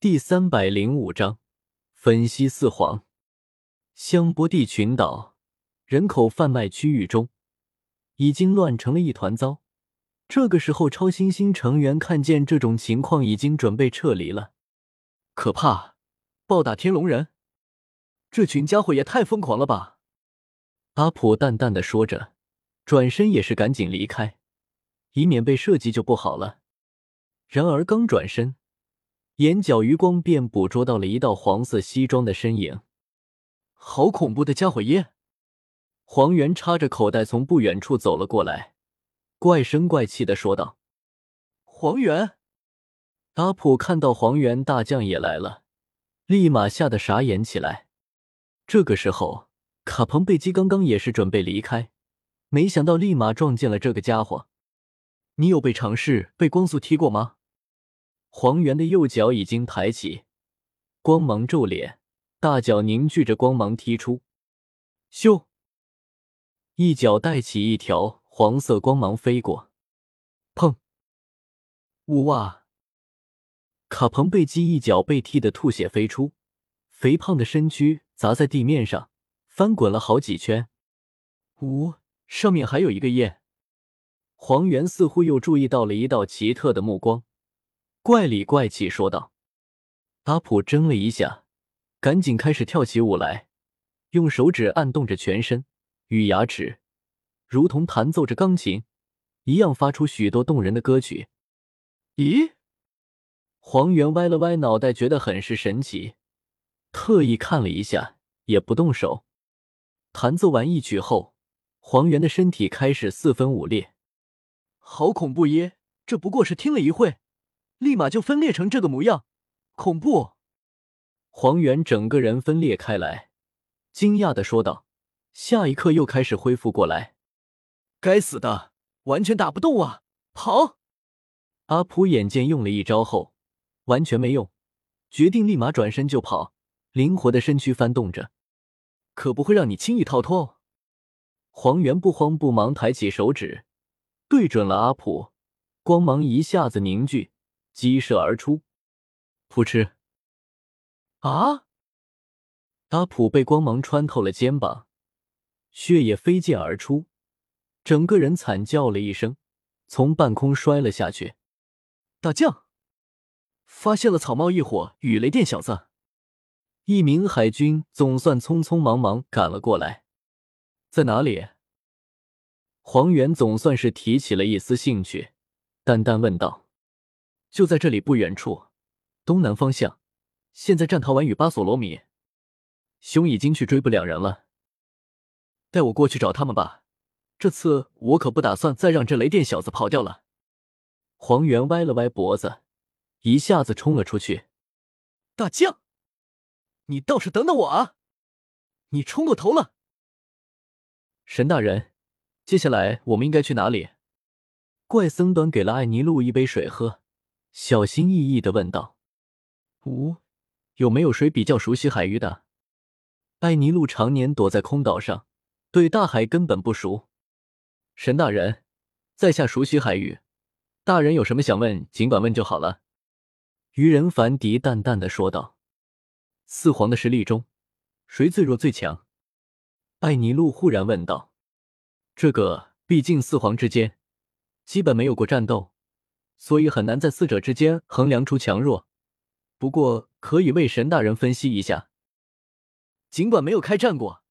第三百零五章分析四皇。香波地群岛人口贩卖区域中，已经乱成了一团糟。这个时候，超新星成员看见这种情况，已经准备撤离了。可怕！暴打天龙人，这群家伙也太疯狂了吧！阿普淡淡的说着，转身也是赶紧离开，以免被设计就不好了。然而刚转身，眼角余光便捕捉到了一道黄色西装的身影。好恐怖的家伙耶！黄猿插着口袋从不远处走了过来。怪声怪气的说道：“黄猿！”阿普看到黄猿大将也来了，立马吓得傻眼起来。这个时候，卡彭贝基刚刚也是准备离开，没想到立马撞见了这个家伙。你有被尝试被光速踢过吗？黄猿的右脚已经抬起，光芒骤敛，大脚凝聚着光芒踢出，咻！一脚带起一条。黄色光芒飞过，砰！呜哇！卡彭贝基一脚被踢得吐血飞出，肥胖的身躯砸在地面上，翻滚了好几圈。呜，上面还有一个耶！黄猿似乎又注意到了一道奇特的目光，怪里怪气说道：“阿普怔了一下，赶紧开始跳起舞来，用手指按动着全身与牙齿。”如同弹奏着钢琴一样，发出许多动人的歌曲。咦？黄猿歪了歪脑袋，觉得很是神奇，特意看了一下，也不动手。弹奏完一曲后，黄猿的身体开始四分五裂。好恐怖耶！这不过是听了一会，立马就分裂成这个模样，恐怖！黄猿整个人分裂开来，惊讶的说道，下一刻又开始恢复过来。该死的，完全打不动啊！跑！阿普眼见用了一招后完全没用，决定立马转身就跑，灵活的身躯翻动着，可不会让你轻易逃脱。黄猿不慌不忙抬起手指，对准了阿普，光芒一下子凝聚，激射而出，噗嗤！啊！阿普被光芒穿透了肩膀，血液飞溅而出。整个人惨叫了一声，从半空摔了下去。大将发现了草帽一伙与雷电小子，一名海军总算匆匆忙忙赶了过来。在哪里？黄猿总算是提起了一丝兴趣，淡淡问道：“就在这里不远处，东南方向。现在战桃丸与巴索罗米兄已经去追捕两人了，带我过去找他们吧。”这次我可不打算再让这雷电小子跑掉了。黄猿歪了歪脖子，一下子冲了出去。大将，你倒是等等我啊！你冲过头了。神大人，接下来我们应该去哪里？怪僧端给了艾尼路一杯水喝，小心翼翼的问道：“五，有没有谁比较熟悉海域的？”艾尼路常年躲在空岛上，对大海根本不熟。神大人，在下熟悉海域，大人有什么想问，尽管问就好了。”愚人凡迪淡淡的说道。“四皇的实力中，谁最弱最强？”艾尼路忽然问道。“这个，毕竟四皇之间基本没有过战斗，所以很难在四者之间衡量出强弱。不过，可以为神大人分析一下。尽管没有开战过，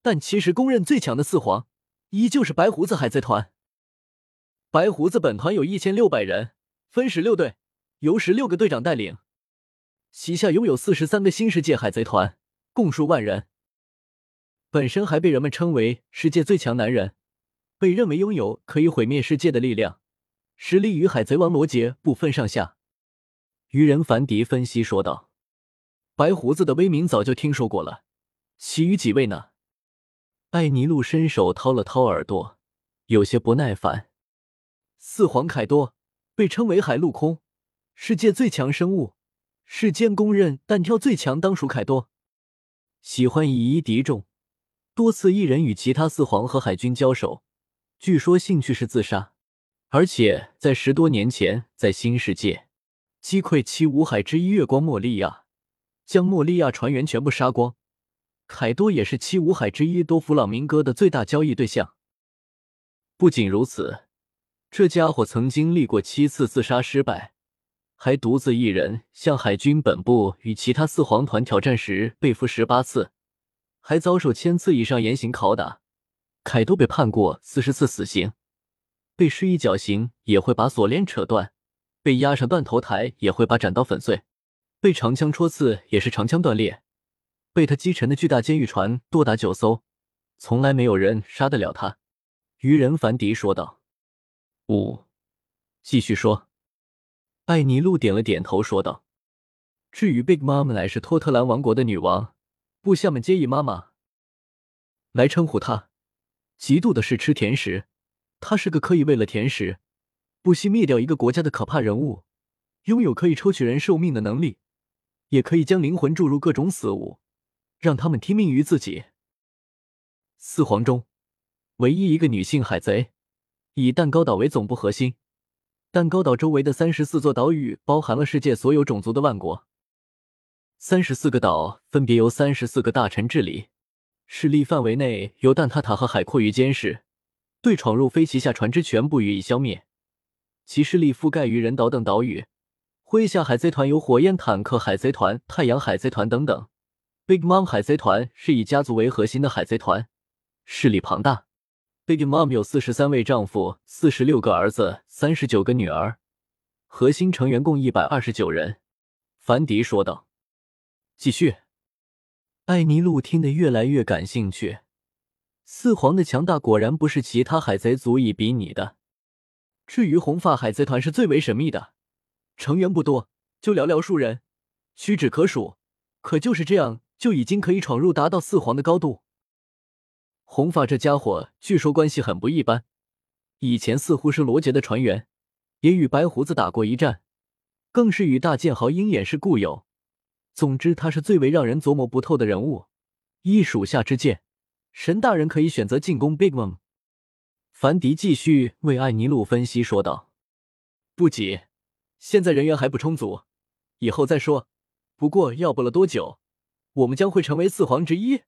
但其实公认最强的四皇。”依旧是白胡子海贼团。白胡子本团有一千六百人，分十六队，由十六个队长带领，旗下拥有四十三个新世界海贼团，共数万人。本身还被人们称为世界最强男人，被认为拥有可以毁灭世界的力量，实力与海贼王罗杰不分上下。愚人凡迪分析说道：“白胡子的威名早就听说过了，其余几位呢？”艾尼路伸手掏了掏耳朵，有些不耐烦。四皇凯多被称为海陆空世界最强生物，世间公认单挑最强当属凯多。喜欢以一敌众，多次一人与其他四皇和海军交手，据说兴趣是自杀。而且在十多年前，在新世界击溃七五海之一月光莫利亚，将莫利亚船员全部杀光。凯多也是七五海之一多弗朗明哥的最大交易对象。不仅如此，这家伙曾经历过七次自杀失败，还独自一人向海军本部与其他四皇团挑战时被俘十八次，还遭受千次以上严刑拷打。凯多被判过四十次死刑，被施以绞刑也会把锁链扯断，被押上断头台也会把斩刀粉碎，被长枪戳刺也是长枪断裂。被他击沉的巨大监狱船多达九艘，从来没有人杀得了他。愚人凡迪说道：“五，继续说。”艾尼路点了点头，说道：“至于 Big Mom 乃是托特兰王国的女王，部下们皆以妈妈来称呼她。嫉妒的是吃甜食，他是个可以为了甜食不惜灭掉一个国家的可怕人物，拥有可以抽取人寿命的能力，也可以将灵魂注入各种死物。”让他们听命于自己。四皇中唯一一个女性海贼，以蛋糕岛为总部核心，蛋糕岛周围的三十四座岛屿包含了世界所有种族的万国。三十四个岛分别由三十四个大臣治理，势力范围内由蛋挞塔和海阔鱼监视，对闯入飞旗下船只全部予以消灭。其势力覆盖于人岛等岛屿，麾下海贼团有火焰坦克海贼团、太阳海贼团等等。Big Mom 海贼团是以家族为核心的海贼团，势力庞大。Big Mom 有四十三位丈夫、四十六个儿子、三十九个女儿，核心成员共一百二十九人。凡迪说道：“继续。”艾尼路听得越来越感兴趣。四皇的强大果然不是其他海贼足以比拟的。至于红发海贼团是最为神秘的，成员不多，就寥寥数人，屈指可数。可就是这样。就已经可以闯入达到四皇的高度。红发这家伙据说关系很不一般，以前似乎是罗杰的船员，也与白胡子打过一战，更是与大剑豪鹰眼是故友。总之，他是最为让人琢磨不透的人物。依属下之见，神大人可以选择进攻 Big Mom。凡迪继续为艾尼路分析说道：“不急，现在人员还不充足，以后再说。不过要不了多久。”我们将会成为四皇之一，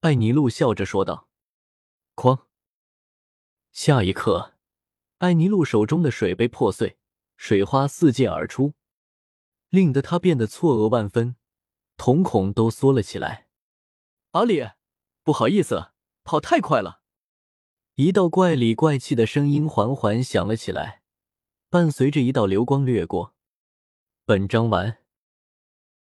艾尼路笑着说道。哐！下一刻，艾尼路手中的水杯破碎，水花四溅而出，令得他变得错愕万分，瞳孔都缩了起来。阿里，不好意思，跑太快了。一道怪里怪气的声音缓缓响了起来，伴随着一道流光掠过。本章完。